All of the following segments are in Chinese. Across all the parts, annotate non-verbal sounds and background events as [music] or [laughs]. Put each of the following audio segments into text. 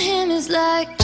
him is like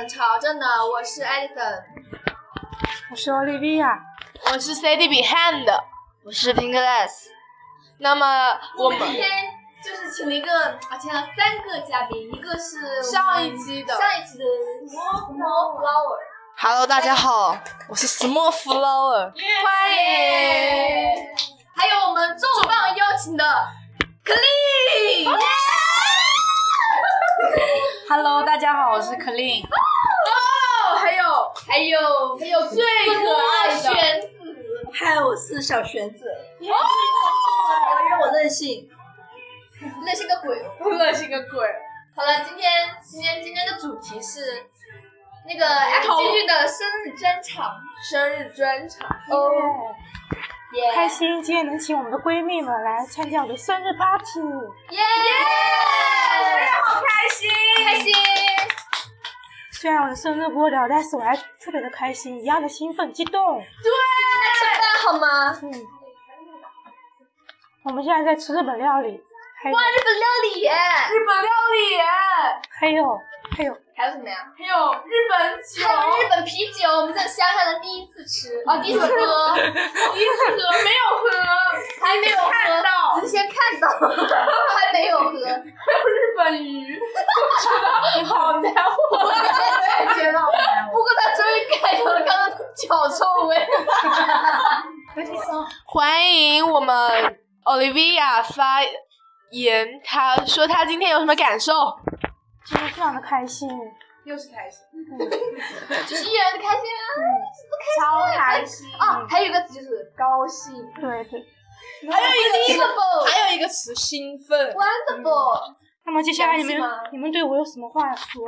们朝着呢，我是艾丽森，我是奥利维亚，我是 CD Behind，我是 Pinkless，那么我们今天就是请了一个啊，请了三个嘉宾，一个是上一期的上一期的 Small Small Flower，Hello，大家好，我是 Small Flower，欢迎。还有我们重磅邀请的 Clean，Hello，大家好，我是 Clean。哦，还有还有最可爱的玄子，嗨，我是小玄子。哦，因为我任性。任性个鬼哦。那是个鬼。好了，今天今天今天的主题是那个 G G 的生日专场，生日专场，哦，耶开心今天能请我们的闺蜜们来参加我的生日 party。耶，好开心，开心。虽然我的生日过了，但是我还特别的开心，一样的兴奋激动。对吃饭好吗？嗯，我们现在在吃日本料理，哇，日本料理耶！日本料理耶，还有还有还有什么呀？还有日本酒，还有日本啤酒，我们在乡下的第一次吃，哦，第一次喝，[laughs] 第一次喝没有喝，还没有喝看到只是先看到，还没有喝。还有日本鱼，我觉得好难闻。我也觉得，[laughs] 不过他终于改掉了刚刚的脚臭味。[laughs] 欢迎我们 Olivia 发言，他说他今天有什么感受？今天非常的开心。又是开心，就是依然的开心啊，超开心。啊，还有一个词就是高兴对对。还有一个，wonderful，还有一个词兴奋。wonderful。那么接下来你们你们对我有什么话要说？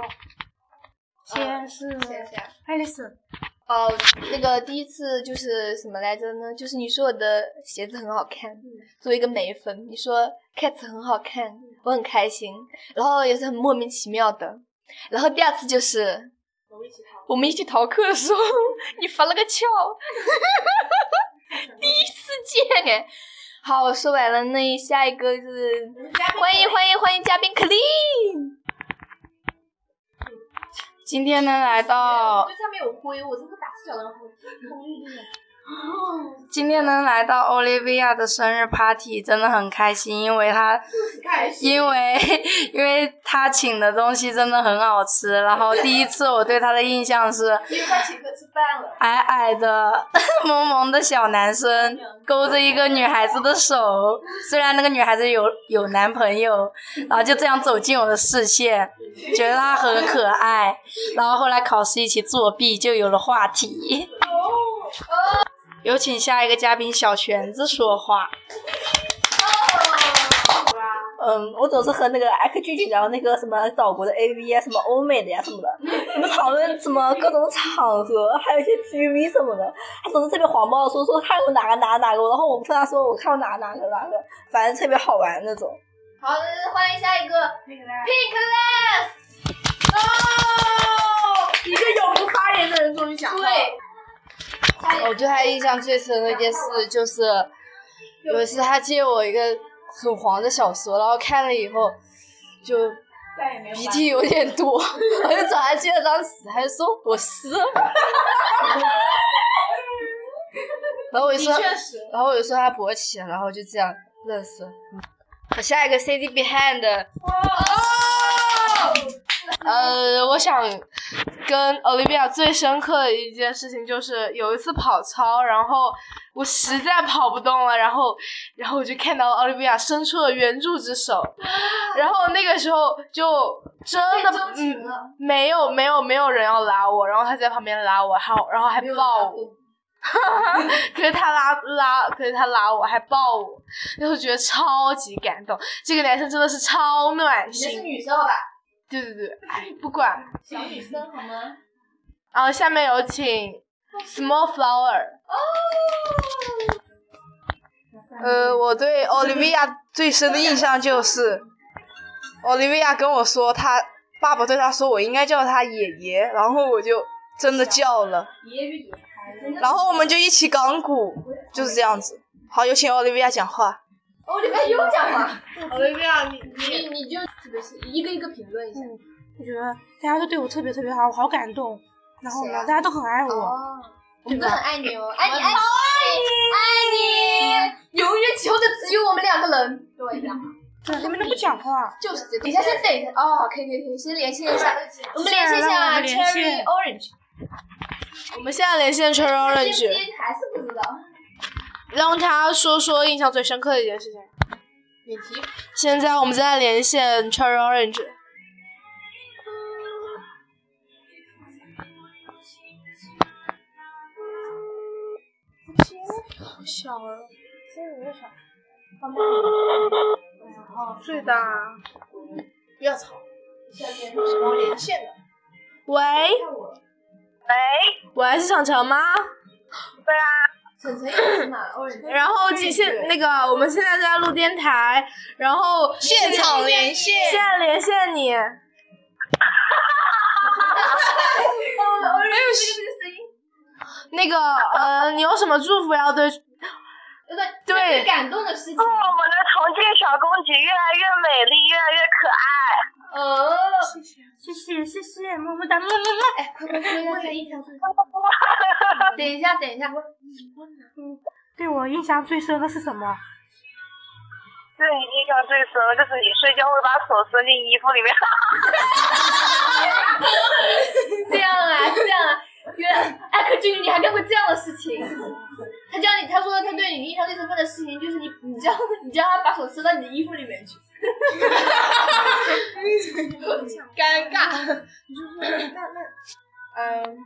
先是先先爱丽丝，哦，那个第一次就是什么来着呢？就是你说我的鞋子很好看，作为一个美粉，你说 cat 很好看，我很开心，然后也是很莫名其妙的。然后第二次就是我们一起逃课的时候，[laughs] 你发了个翘，[laughs] 第一次见哎。好，我说完了，那下一个就是欢迎欢迎欢迎嘉宾 Clean。今天能，来到对下面有灰，我真的打死脚了。今天能来到 Olivia 的生日 party 真的很开心，因为她。因为 [laughs] 因为她请的东西真的很好吃，然后第一次我对她的印象是因为他请客吃饭了。矮矮的 [laughs] 萌萌的小男生勾着一个女孩子的手，虽然那个女孩子有有男朋友，然后就这样走进我的视线，觉得她很可爱，然后后来考试一起作弊，就有了话题。有请下一个嘉宾小玄子说话。嗯，我总是和那个 XG 聊那个什么岛国的 AV 啊，什么欧美的呀什么的，你们讨论什么各种场合，还有一些 GV 什么的，他总是特别黄暴说说看过哪个哪个哪个，然后我们跟他说我看过哪个哪个哪个，反正特别好玩那种。好的，欢迎下一个 Pinkless。哦一个永不发言的人终于讲话。对，我对他印象最深的一件事就是，有一次他借我一个很黄的小说，然后看了以后就鼻涕有点多，我就找他借了张纸，他就说我湿了。然后我就说，然后我就说他勃起了，然后就这样认识了。好，下一个 CD Behind，呃，我想跟 Olivia 最深刻的一件事情就是有一次跑操，然后我实在跑不动了，然后然后我就看到 Olivia 伸出了援助之手，然后那个时候就真的嗯没有没有没有人要拉我，然后他在旁边拉我，还然后还抱我。可是他拉拉，可是他拉我还抱我，那时候觉得超级感动。这个男生真的是超暖你这是，女生好吧？对对对，哎，不管。小女生好吗？然后下面有请 Small Flower。呃，我对 Olivia 最深的印象就是，Olivia 跟我说，他爸爸对他说我应该叫他爷爷，然后我就真的叫了，然后我们就一起港股，就是这样子。好，有请 Olivia 讲话。哦，[laughs] 你还有讲话？Olivia，你你你就特别是一个一个评论一下。我觉得大家都对我特别特别好，我好感动。然后呢，啊大家都很爱我。哦，我们都很爱你哦，爱你爱你爱你，永远以后的只有我们两个人。对呀，对，你们都不讲话。就是这。等一下，先等一下。哦，可以可以可以，先联系一下。我们联系一下 Cherry Orange。我们现在连线 Cherry 还 Orange，是不知道。让他说说印象最深刻的一件事情。免提。现在我们在连线 Cherry Orange。好小啊！最大。不要吵。我连线的。喂。喂。喂，是小乔吗？晨晨也是嘛，[coughs] Orange。然后今现那个我们现在在录电台，然后现场连线现在连线你。那个呃，你有什么祝福要对？对对对最感动的事情。祝我们的重庆小公举越来越美丽，越来越可爱。哦，谢谢谢谢，谢谢么么哒么么么。哎，快快说一下这印象最。[laughs] 等一下，等一下，对我印象最深的是什么？对你印象最深的就是你睡觉会把手伸进衣服里面。[laughs] 这样啊，这样啊，原来艾克君，你还干过这样的事情？他叫你，他说他对你印象最深刻的事情就是你，你叫你叫他把手伸到你的衣服里面去。尴尬。你说那那嗯，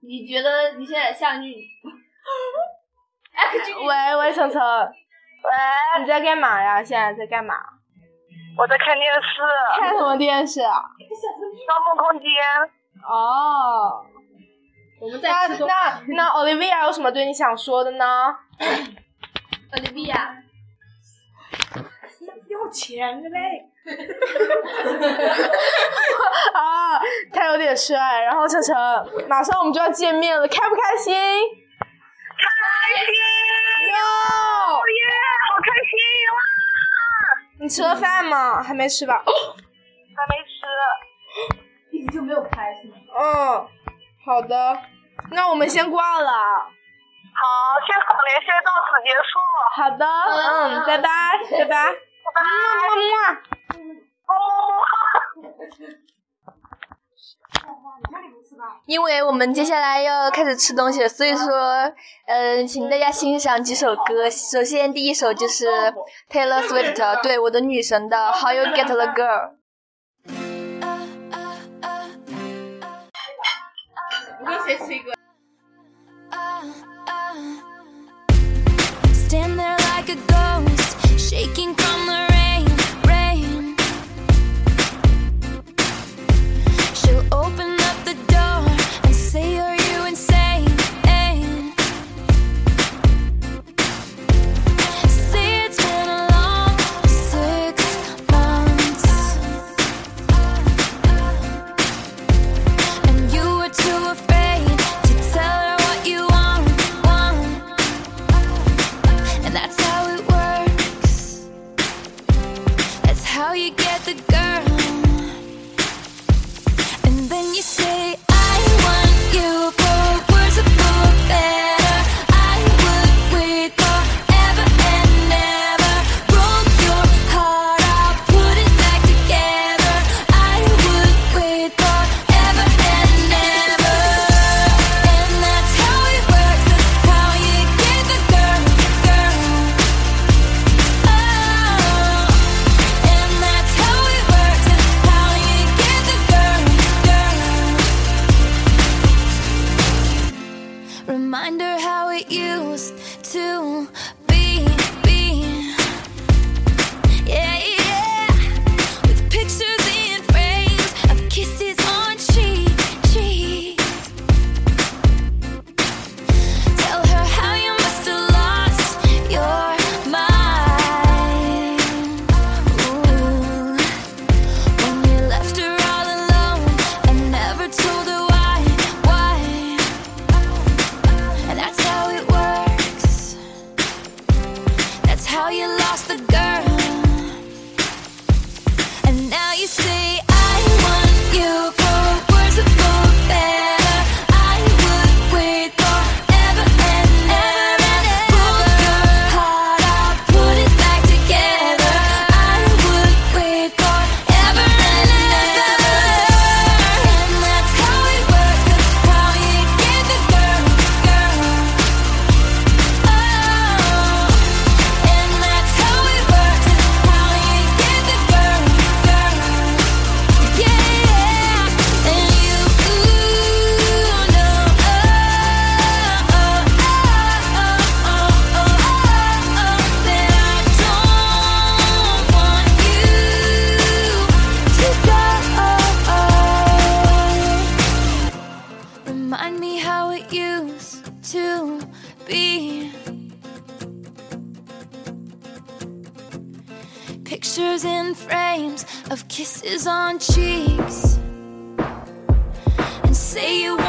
你觉得你现在像女？喂喂，程程，喂，你在干嘛呀？现在在干嘛？我在看电视，看什么电视啊？《盗梦空间》。哦。我们那那那 Olivia 有什么对你想说的呢？Olivia，要钱的嘞。[laughs] 啊，他有点帅。然后晨晨，马上我们就要见面了，开不开心？开心！哟，耶，好开心哇！你吃了饭吗？还没吃吧？还没吃。一直就没有开是吗？嗯，好的，那我们先挂了。好，现场连线到此结束，好的，嗯，拜拜，拜拜。么么么。么么么。因为我们接下来要开始吃东西了，所以说，嗯、请大家欣赏几首歌。首先，第一首就是 Taylor Swift 对我的女神的《How You Get the Girl》。Stand there like a ghost, shaking from the rain. Be. Pictures in frames of kisses on cheeks. And say you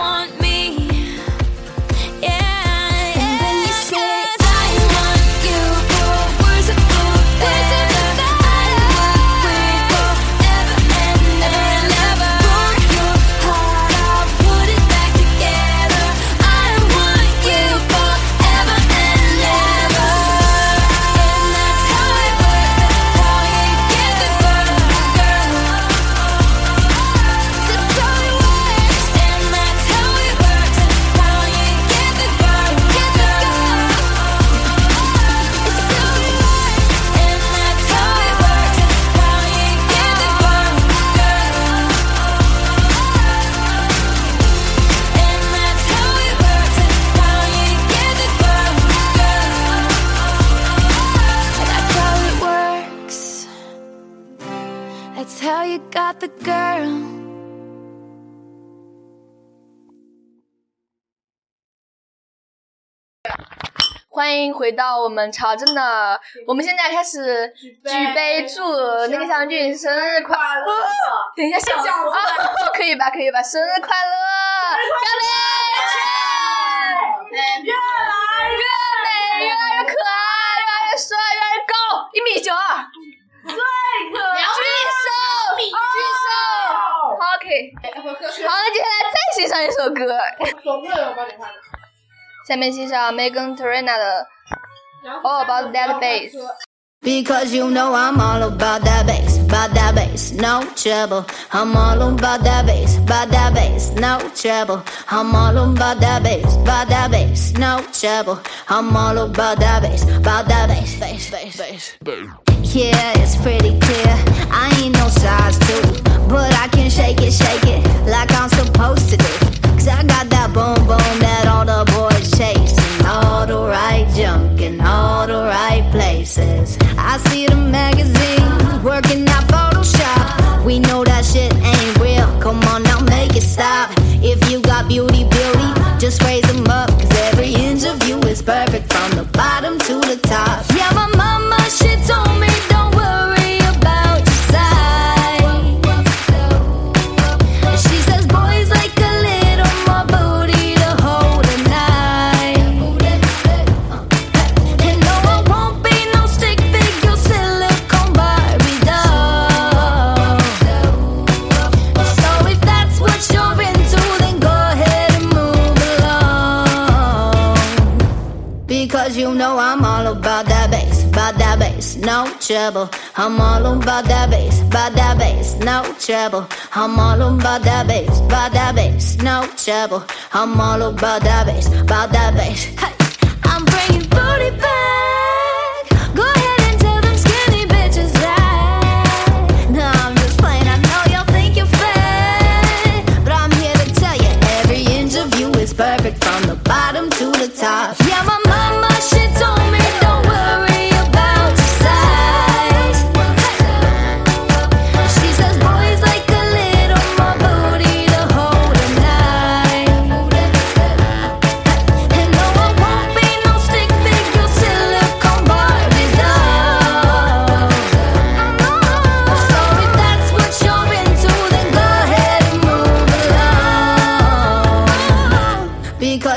欢迎回到我们朝真的，我们现在开始举杯祝那个向俊生日快乐。等一下，先讲啊，可以吧？可以吧？生日快乐！干杯！越来越美，越来越可爱，越来越帅，越来越高，一米九二。最可爱！举手，举手。OK。好，那接下来再欣赏一首歌。下面欣赏 Megan Trainor 的《All About That Bass》。 Because you know I'm all about that bass, about that bass, no trouble. I'm all about that bass, about that bass, no trouble. I'm all about that bass, about that bass, no trouble. I'm all about that bass, about that bass, bass, bass, bass. Yeah, it's pretty clear. I ain't no size two, but I can shake it, shake it like I'm supposed to do. Cause I got that boom boom that right places. I see the magazine working out Photoshop. We know that shit ain't real. Come on now, make it stop. If you got beauty, beauty, just raise them up. Cause every inch of you is perfect from the bottom to the top. Yeah, my mama, she told me don't worry no trouble. I'm all about that bass, about that bass, no trouble. I'm all about that bass, about that bass, no trouble. I'm all about that bass, about that bass.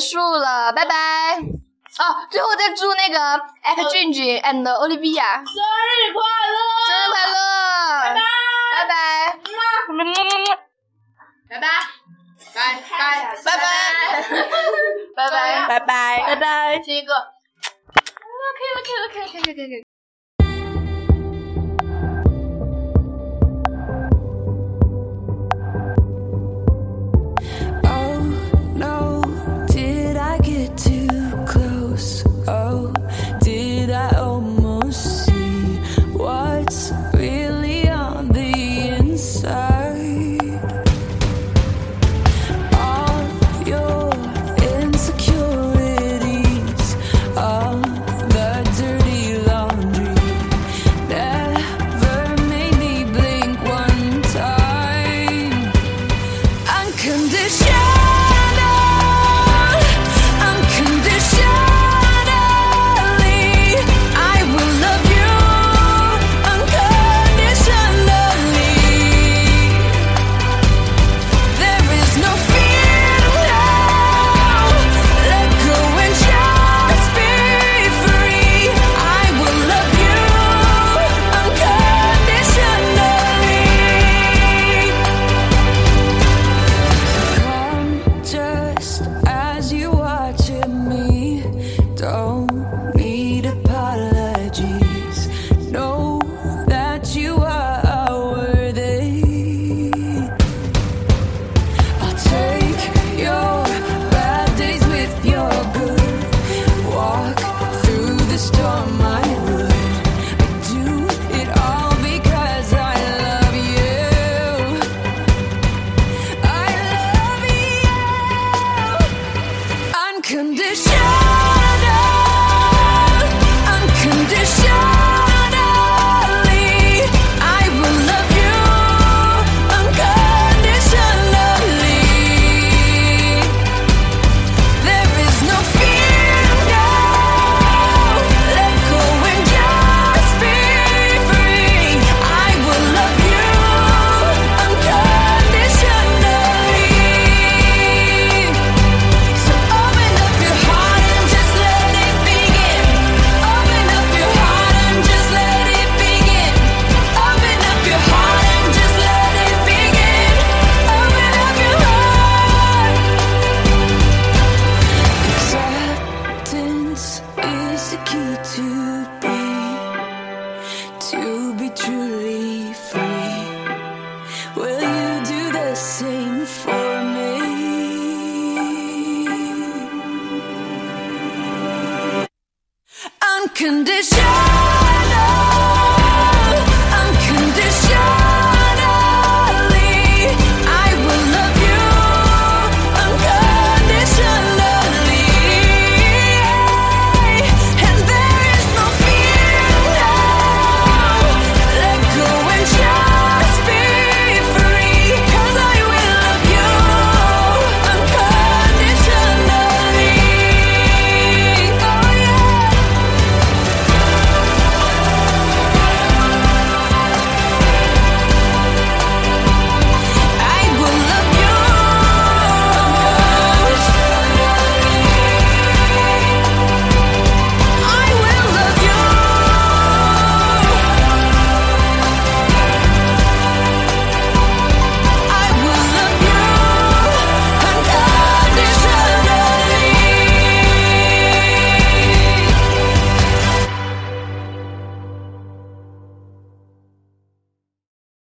结束了，拜拜。哦，最后再祝那个艾克、俊俊 and Olivia 生日快乐，生日快乐，拜拜，拜拜，么么么么，拜拜，拜拜，拜拜，拜拜，拜拜，拜拜，亲一个，可以了，可以了，可以，可以，可以，可以。don't. to be truly free.